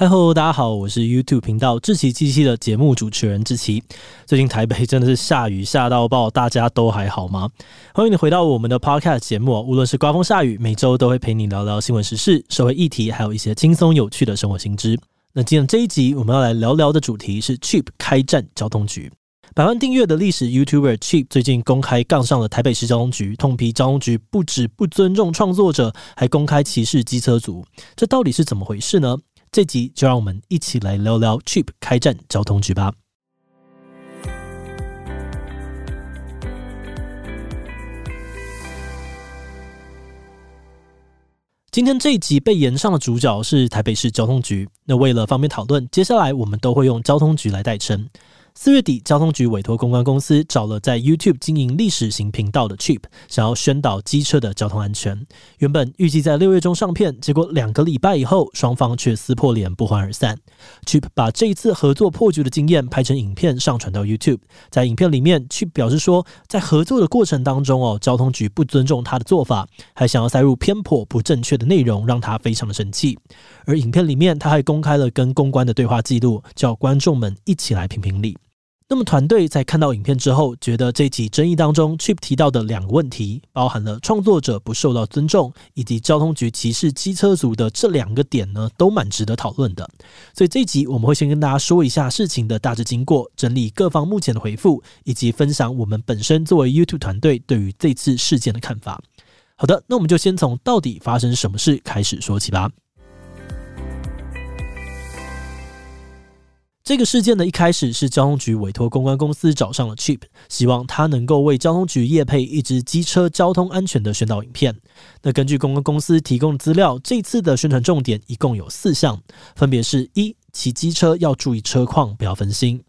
嗨喽，大家好，我是 YouTube 频道志奇七七的节目主持人志奇。最近台北真的是下雨下到爆，大家都还好吗？欢迎你回到我们的 Podcast 节目，无论是刮风下雨，每周都会陪你聊聊新闻时事、社会议题，还有一些轻松有趣的生活新知。那今天这一集我们要来聊聊的主题是 Cheap 开战交通局。百万订阅的历史 YouTuber Cheap 最近公开杠上了台北市交通局，痛批交通局不止不尊重创作者，还公开歧视机车族。这到底是怎么回事呢？这集就让我们一起来聊聊 Chip 开战交通局吧。今天这一集被延上的主角是台北市交通局。那为了方便讨论，接下来我们都会用交通局来代称。四月底，交通局委托公关公司找了在 YouTube 经营历史型频道的 CHEP，想要宣导机车的交通安全。原本预计在六月中上片，结果两个礼拜以后，双方却撕破脸，不欢而散。CHEP 把这一次合作破局的经验拍成影片上传到 YouTube，在影片里面，CHEP 表示说，在合作的过程当中哦，交通局不尊重他的做法，还想要塞入偏颇不正确的内容，让他非常的生气。而影片里面，他还公开了跟公关的对话记录，叫观众们一起来评评理。那么团队在看到影片之后，觉得这集争议当中，Chip 提到的两个问题，包含了创作者不受到尊重，以及交通局歧视机车族的这两个点呢，都蛮值得讨论的。所以这一集我们会先跟大家说一下事情的大致经过，整理各方目前的回复，以及分享我们本身作为 YouTube 团队对于这次事件的看法。好的，那我们就先从到底发生什么事开始说起吧。这个事件的一开始是交通局委托公关公司找上了 Cheap，希望他能够为交通局业配一支机车交通安全的宣导影片。那根据公关公司提供的资料，这次的宣传重点一共有四项，分别是：一、骑机车要注意车况，不要分心；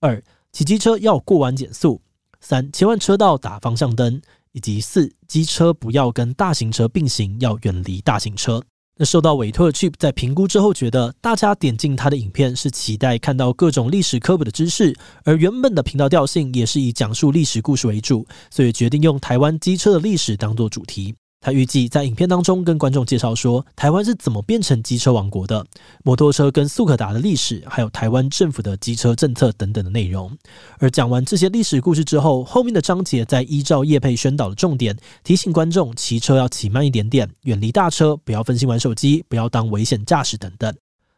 二、骑机车要过弯减速；三、切换车道打方向灯；以及四、机车不要跟大型车并行，要远离大型车。那受到委托的 Chip 在评估之后，觉得大家点进他的影片是期待看到各种历史科普的知识，而原本的频道调性也是以讲述历史故事为主，所以决定用台湾机车的历史当做主题。他预计在影片当中跟观众介绍说，台湾是怎么变成机车王国的，摩托车跟速可达的历史，还有台湾政府的机车政策等等的内容。而讲完这些历史故事之后，后面的章节再依照叶佩宣导的重点，提醒观众骑车要骑慢一点点，远离大车，不要分心玩手机，不要当危险驾驶等等。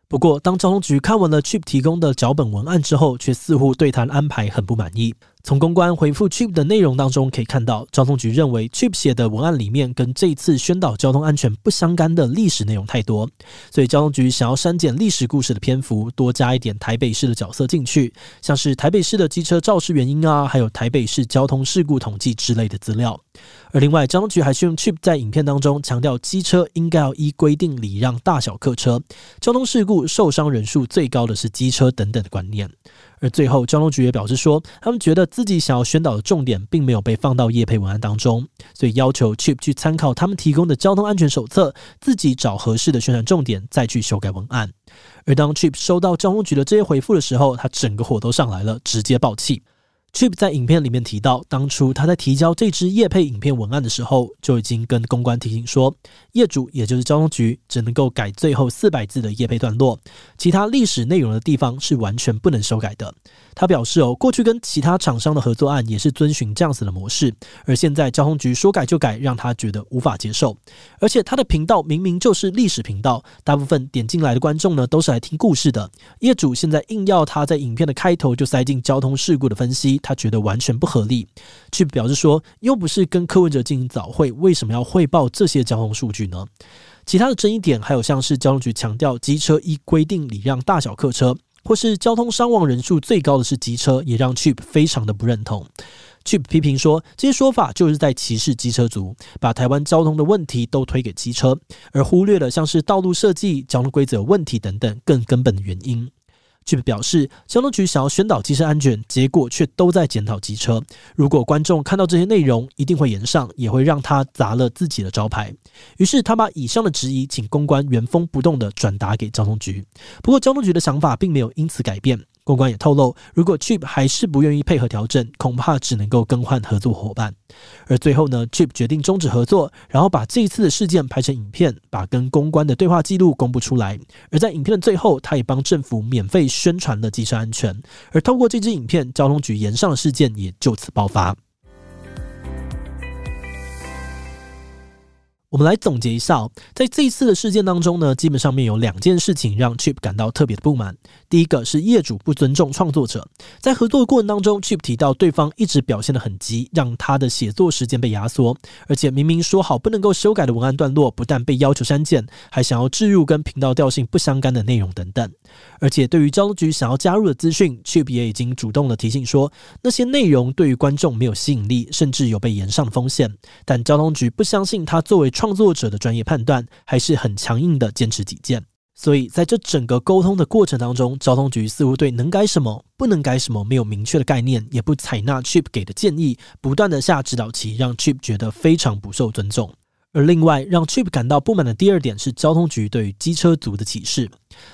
不过，当交通局看完了 Chip 提供的脚本文案之后，却似乎对他的安排很不满意。从公关回复 Chip 的内容当中可以看到，交通局认为 Chip 写的文案里面跟这次宣导交通安全不相干的历史内容太多，所以交通局想要删减历史故事的篇幅，多加一点台北市的角色进去，像是台北市的机车肇事原因啊，还有台北市交通事故统计之类的资料。而另外，交通局还是用 Chip 在影片当中强调，机车应该要依规定礼让大小客车，交通事故受伤人数最高的是机车等等的观念。而最后，交通局也表示说，他们觉得自己想要宣导的重点并没有被放到业配文案当中，所以要求 Chip 去参考他们提供的交通安全手册，自己找合适的宣传重点，再去修改文案。而当 Chip 收到交通局的这些回复的时候，他整个火都上来了，直接爆气。Cheap 在影片里面提到，当初他在提交这支业配影片文案的时候，就已经跟公关提醒说，业主也就是交通局只能够改最后四百字的业配段落，其他历史内容的地方是完全不能修改的。他表示哦，过去跟其他厂商的合作案也是遵循这样子的模式，而现在交通局说改就改，让他觉得无法接受。而且他的频道明明就是历史频道，大部分点进来的观众呢都是来听故事的，业主现在硬要他在影片的开头就塞进交通事故的分析。他觉得完全不合理，去表示说，又不是跟柯文哲进行早会，为什么要汇报这些交通数据呢？其他的争议点还有像是交通局强调机车依规定礼让大小客车，或是交通伤亡人数最高的是机车，也让 Cheap 非常的不认同。Chip 批评说，这些说法就是在歧视机车族，把台湾交通的问题都推给机车，而忽略了像是道路设计、交通规则有问题等等更根本的原因。却表示，交通局想要宣导机车安全，结果却都在检讨机车。如果观众看到这些内容，一定会严上，也会让他砸了自己的招牌。于是他把以上的质疑，请公关原封不动地转达给交通局。不过交通局的想法并没有因此改变。公关也透露，如果 Chip 还是不愿意配合调整，恐怕只能够更换合作伙伴。而最后呢，Chip 决定终止合作，然后把这一次的事件拍成影片，把跟公关的对话记录公布出来。而在影片的最后，他也帮政府免费宣传了机车安全。而透过这支影片，交通局延上的事件也就此爆发。我们来总结一下，在这一次的事件当中呢，基本上面有两件事情让 Chip 感到特别的不满。第一个是业主不尊重创作者，在合作的过程当中，Chip 提到对方一直表现得很急，让他的写作时间被压缩，而且明明说好不能够修改的文案段落，不但被要求删减，还想要置入跟频道调性不相干的内容等等。而且对于交通局想要加入的资讯，Chip 也已经主动的提醒说，那些内容对于观众没有吸引力，甚至有被延上的风险。但交通局不相信他作为创作者的专业判断，还是很强硬的坚持己见。所以在这整个沟通的过程当中，交通局似乎对能改什么、不能改什么没有明确的概念，也不采纳 Chip 给的建议，不断的下指导棋，让 Chip 觉得非常不受尊重。而另外让 Chip 感到不满的第二点是交通局对于机车族的歧视。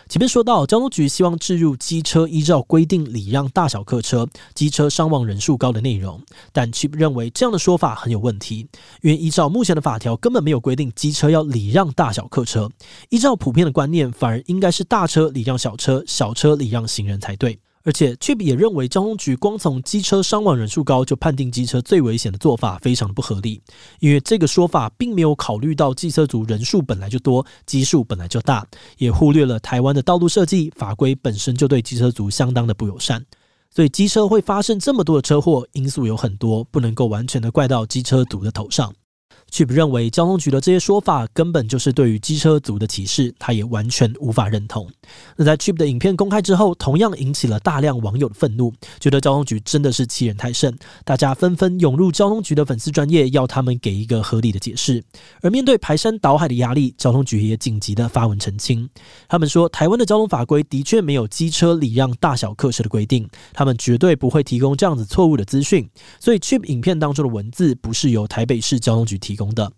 前面说到，交通局希望置入机车依照规定礼让大小客车、机车伤亡人数高的内容，但 Chip 认为这样的说法很有问题，因为依照目前的法条根本没有规定机车要礼让大小客车，依照普遍的观念，反而应该是大车礼让小车，小车礼让行人才对。而且，Chip 也认为交通局光从机车伤亡人数高就判定机车最危险的做法非常不合理，因为这个说法并没有考虑到机车族人数本来就多，基数本来就大，也忽略了台湾的道路设计法规本身就对机车族相当的不友善，所以机车会发生这么多的车祸，因素有很多，不能够完全的怪到机车族的头上。Chip 认为交通局的这些说法根本就是对于机车族的歧视，他也完全无法认同。那在 Chip 的影片公开之后，同样引起了大量网友的愤怒，觉得交通局真的是欺人太甚。大家纷纷涌入交通局的粉丝专页，要他们给一个合理的解释。而面对排山倒海的压力，交通局也紧急的发文澄清。他们说，台湾的交通法规的确没有机车礼让大小客车的规定，他们绝对不会提供这样子错误的资讯。所以 Chip 影片当中的文字不是由台北市交通局提供的，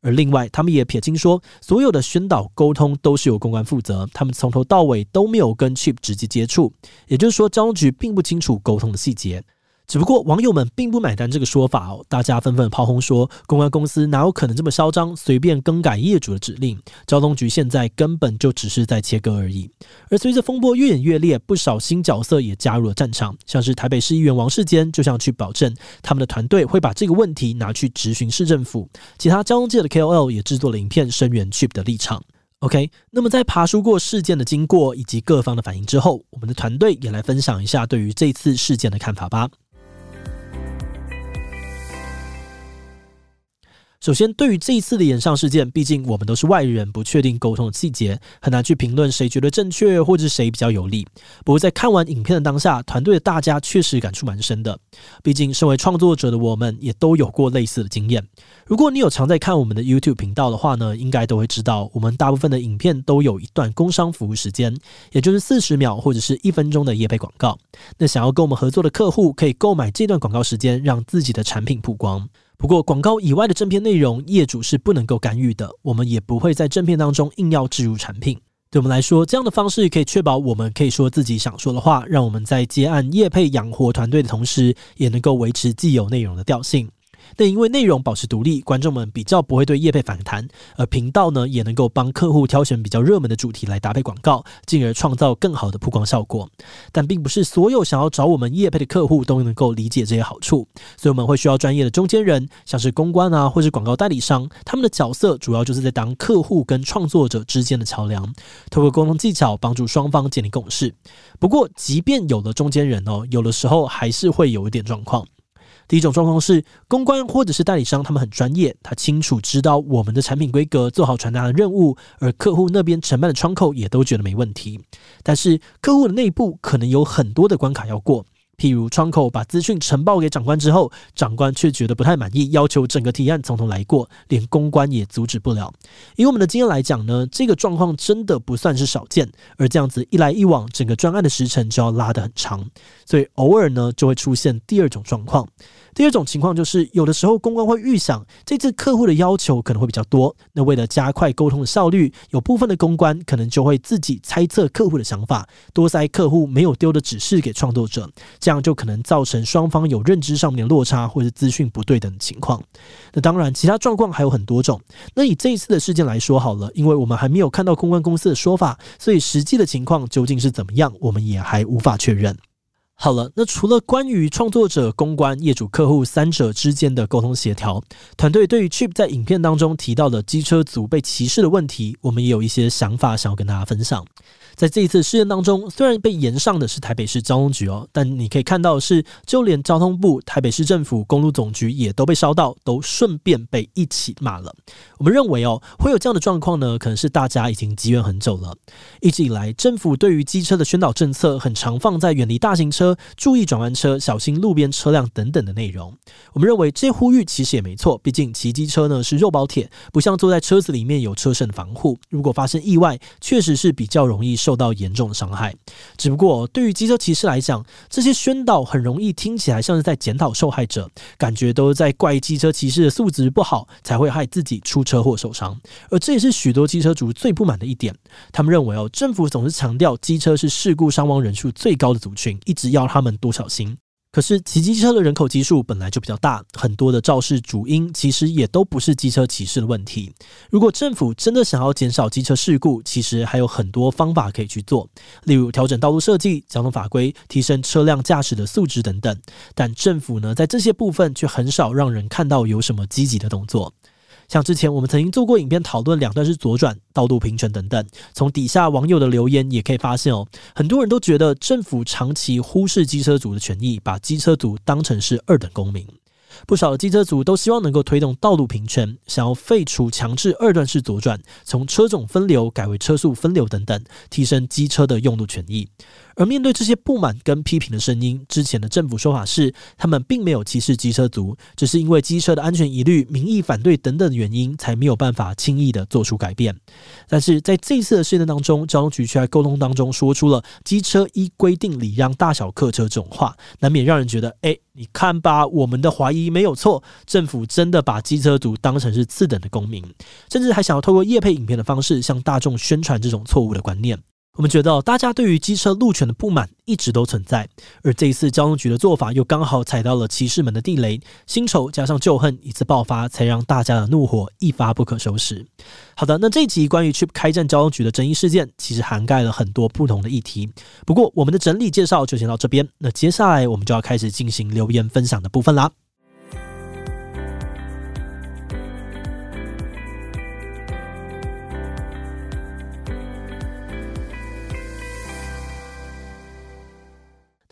而另外，他们也撇清说，所有的宣导沟通都是由公关负责，他们从头到尾都没有跟 Chip 直接接触，也就是说，交通局并不清楚沟通的细节。只不过网友们并不买单这个说法哦，大家纷纷炮轰说，公关公司哪有可能这么嚣张，随便更改业主的指令？交通局现在根本就只是在切割而已。而随着风波越演越烈，不少新角色也加入了战场，像是台北市议员王世坚就向 Chip 保证，他们的团队会把这个问题拿去质询市政府。其他交通界的 KOL 也制作了影片声援 Chip 的立场。OK，那么在爬梳过事件的经过以及各方的反应之后，我们的团队也来分享一下对于这次事件的看法吧。首先，对于这一次的演上事件，毕竟我们都是外人，不确定沟通的细节，很难去评论谁觉得正确，或者是谁比较有利。不过，在看完影片的当下，团队的大家确实感触蛮深的。毕竟，身为创作者的我们，也都有过类似的经验。如果你有常在看我们的 YouTube 频道的话呢，应该都会知道，我们大部分的影片都有一段工商服务时间，也就是四十秒或者是一分钟的业配广告。那想要跟我们合作的客户，可以购买这段广告时间，让自己的产品曝光。不过，广告以外的正片内容，业主是不能够干预的。我们也不会在正片当中硬要植入产品。对我们来说，这样的方式可以确保我们可以说自己想说的话，让我们在接案业配养活团队的同时，也能够维持既有内容的调性。但因为内容保持独立，观众们比较不会对业配反弹，而频道呢也能够帮客户挑选比较热门的主题来搭配广告，进而创造更好的曝光效果。但并不是所有想要找我们业配的客户都能够理解这些好处，所以我们会需要专业的中间人，像是公关啊，或是广告代理商，他们的角色主要就是在当客户跟创作者之间的桥梁，透过沟通技巧帮助双方建立共识。不过，即便有了中间人哦，有的时候还是会有一点状况。第一种状况是，公关或者是代理商，他们很专业，他清楚知道我们的产品规格，做好传达的任务，而客户那边承办的窗口也都觉得没问题。但是客户的内部可能有很多的关卡要过，譬如窗口把资讯呈报给长官之后，长官却觉得不太满意，要求整个提案从头来过，连公关也阻止不了。以我们的经验来讲呢，这个状况真的不算是少见，而这样子一来一往，整个专案的时程就要拉得很长，所以偶尔呢就会出现第二种状况。第二种情况就是，有的时候公关会预想这次客户的要求可能会比较多，那为了加快沟通的效率，有部分的公关可能就会自己猜测客户的想法，多塞客户没有丢的指示给创作者，这样就可能造成双方有认知上面的落差或者资讯不对等的情况。那当然，其他状况还有很多种。那以这一次的事件来说好了，因为我们还没有看到公关公司的说法，所以实际的情况究竟是怎么样，我们也还无法确认。好了，那除了关于创作者、公关、业主、客户三者之间的沟通协调，团队对于 Chip 在影片当中提到的机车族被歧视的问题，我们也有一些想法想要跟大家分享。在这一次事件当中，虽然被延上的是台北市交通局哦，但你可以看到是，就连交通部、台北市政府公路总局也都被烧到，都顺便被一起骂了。我们认为哦，会有这样的状况呢，可能是大家已经积怨很久了。一直以来，政府对于机车的宣导政策很常放在远离大型车、注意转弯车、小心路边车辆等等的内容。我们认为这呼吁其实也没错，毕竟骑机车呢是肉包铁，不像坐在车子里面有车身防护，如果发生意外，确实是比较容易受到严重的伤害，只不过对于机车骑士来讲，这些宣导很容易听起来像是在检讨受害者，感觉都是在怪机车骑士的素质不好，才会害自己出车祸受伤。而这也是许多机车族最不满的一点。他们认为哦，政府总是强调机车是事故伤亡人数最高的族群，一直要他们多小心。可是骑机车的人口基数本来就比较大，很多的肇事主因其实也都不是机车骑士的问题。如果政府真的想要减少机车事故，其实还有很多方法可以去做，例如调整道路设计、交通法规、提升车辆驾驶的素质等等。但政府呢，在这些部分却很少让人看到有什么积极的动作。像之前我们曾经做过影片讨论两段是左转、道路平权等等，从底下网友的留言也可以发现哦，很多人都觉得政府长期忽视机车族的权益，把机车族当成是二等公民。不少的机车族都希望能够推动道路平权，想要废除强制二段式左转，从车种分流改为车速分流等等，提升机车的用路权益。而面对这些不满跟批评的声音，之前的政府说法是，他们并没有歧视机车族，只是因为机车的安全疑虑、民意反对等等的原因，才没有办法轻易的做出改变。但是在这次的事件当中，交通局却在沟通当中说出了“机车依规定礼让大小客车”这种话，难免让人觉得，哎，你看吧，我们的怀疑没有错，政府真的把机车族当成是次等的公民，甚至还想要透过叶配影片的方式向大众宣传这种错误的观念。我们觉得，大家对于机车路权的不满一直都存在，而这一次交通局的做法又刚好踩到了骑士们的地雷，新仇加上旧恨一次爆发，才让大家的怒火一发不可收拾。好的，那这一集关于 Chip 开战交通局的争议事件，其实涵盖了很多不同的议题。不过，我们的整理介绍就先到这边，那接下来我们就要开始进行留言分享的部分啦。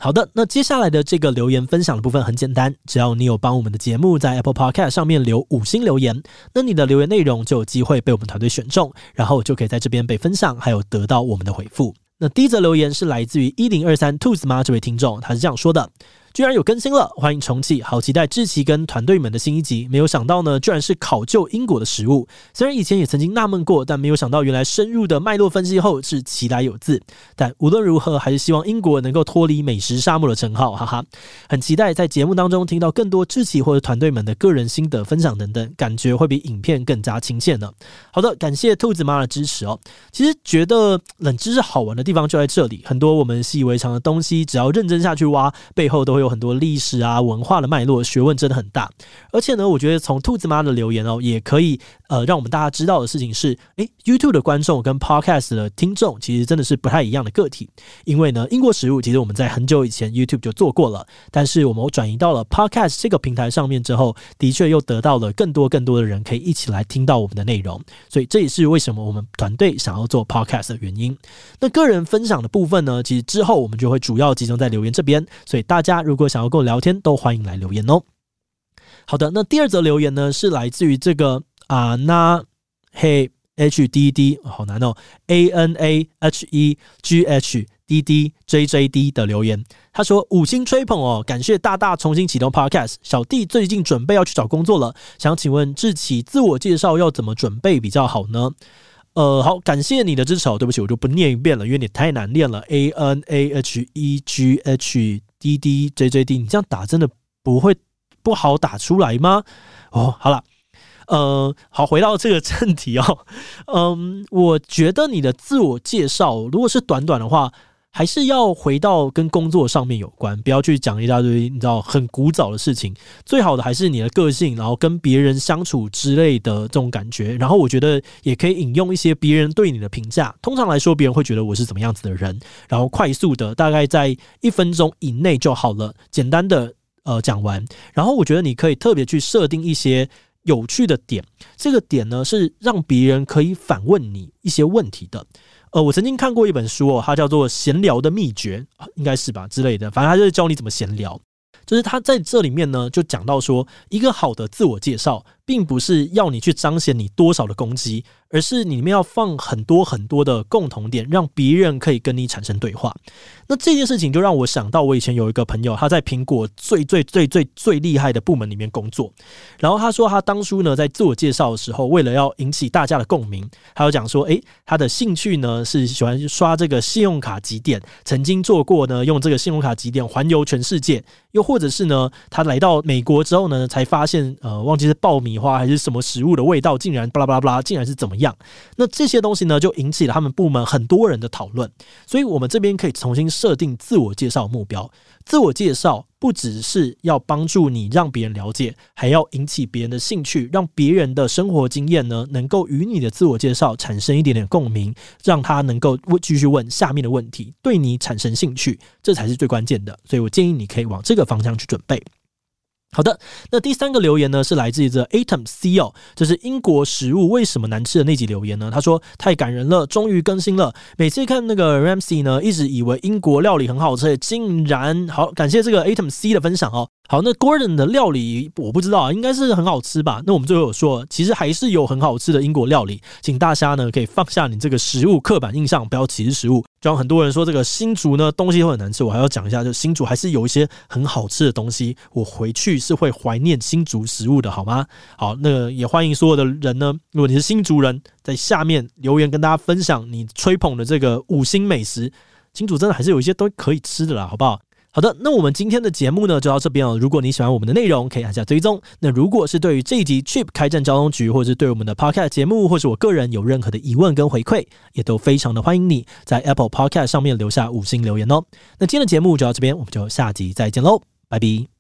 好的，那接下来的这个留言分享的部分很简单，只要你有帮我们的节目在 Apple Podcast 上面留五星留言，那你的留言内容就有机会被我们团队选中，然后就可以在这边被分享，还有得到我们的回复。那第一则留言是来自于一零二三兔子妈这位听众，他是这样说的。居然有更新了，欢迎重启，好期待志奇跟团队们的新一集。没有想到呢，居然是考究英国的食物。虽然以前也曾经纳闷过，但没有想到原来深入的脉络分析后是其来有自。但无论如何，还是希望英国能够脱离美食沙漠的称号，哈哈。很期待在节目当中听到更多志奇或者团队们的个人心得分享等等，感觉会比影片更加亲切呢。好的，感谢兔子妈的支持哦。其实觉得冷知识好玩的地方就在这里，很多我们习以为常的东西，只要认真下去挖，背后都会有很多历史啊，文化的脉络，学问真的很大。而且呢，我觉得从兔子妈的留言哦，也可以呃，让我们大家知道的事情是，诶，YouTube 的观众跟 Podcast 的听众其实真的是不太一样的个体。因为呢，英国食物其实我们在很久以前 YouTube 就做过了，但是我们转移到了 Podcast 这个平台上面之后，的确又得到了更多更多的人可以一起来听到我们的内容。所以这也是为什么我们团队想要做 Podcast 的原因。那个人分享的部分呢，其实之后我们就会主要集中在留言这边。所以大家如如果想要跟我聊天，都欢迎来留言哦。好的，那第二则留言呢，是来自于这个啊，那嘿 HDD 好难哦，A N A H E G H D D J J D 的留言，他说五星吹捧哦，感谢大大重新启动 Podcast。小弟最近准备要去找工作了，想请问志祺自我介绍要怎么准备比较好呢？呃，好，感谢你的支持。哦对不起，我就不念一遍了，因为你太难念了。A N A H E G H 滴滴 J J D，你这样打真的不会不好打出来吗？哦，好了。呃，好，回到这个正题哦。嗯，我觉得你的自我介绍如果是短短的话，还是要回到跟工作上面有关，不要去讲一大堆你知道很古早的事情。最好的还是你的个性，然后跟别人相处之类的这种感觉。然后我觉得也可以引用一些别人对你的评价。通常来说，别人会觉得我是怎么样子的人，然后快速的大概在一分钟以内就好了，简单的呃讲完。然后我觉得你可以特别去设定一些。有趣的点，这个点呢是让别人可以反问你一些问题的。呃，我曾经看过一本书哦，它叫做《闲聊的秘诀》，应该是吧之类的，反正它就是教你怎么闲聊。就是他在这里面呢，就讲到说，一个好的自我介绍，并不是要你去彰显你多少的攻击。而是你里面要放很多很多的共同点，让别人可以跟你产生对话。那这件事情就让我想到，我以前有一个朋友，他在苹果最最最最最厉害的部门里面工作。然后他说，他当初呢在自我介绍的时候，为了要引起大家的共鸣，他有讲说，诶，他的兴趣呢是喜欢刷这个信用卡集点，曾经做过呢用这个信用卡集点环游全世界。又或者是呢，他来到美国之后呢，才发现呃，忘记是报名米花还是什么食物的味道，竟然巴拉巴拉巴拉，竟然是怎么样？那这些东西呢，就引起了他们部门很多人的讨论。所以，我们这边可以重新设定自我介绍目标。自我介绍不只是要帮助你让别人了解，还要引起别人的兴趣，让别人的生活经验呢，能够与你的自我介绍产生一点点共鸣，让他能够问继续问下面的问题，对你产生兴趣，这才是最关键的。所以我建议你可以往这个方向去准备。好的，那第三个留言呢，是来自于这 Atom C 哦，这是英国食物为什么难吃的那集留言呢？他说太感人了，终于更新了。每次看那个 Ramsey 呢，一直以为英国料理很好吃，竟然好感谢这个 Atom C 的分享哦。好，那 Gordon 的料理我不知道啊，应该是很好吃吧？那我们最后有说，其实还是有很好吃的英国料理，请大家呢可以放下你这个食物刻板印象，不要歧视食物。就像很多人说这个新竹呢东西会很难吃，我还要讲一下，就新竹还是有一些很好吃的东西，我回去是会怀念新竹食物的，好吗？好，那也欢迎所有的人呢，如果你是新竹人，在下面留言跟大家分享你吹捧的这个五星美食，新竹真的还是有一些都可以吃的啦，好不好？好的，那我们今天的节目呢就到这边了。如果你喜欢我们的内容，可以按下追踪。那如果是对于这一集 Chip 开战交通局，或者是对我们的 Podcast 节目，或是我个人有任何的疑问跟回馈，也都非常的欢迎你在 Apple Podcast 上面留下五星留言哦。那今天的节目就到这边，我们就下集再见喽，拜拜。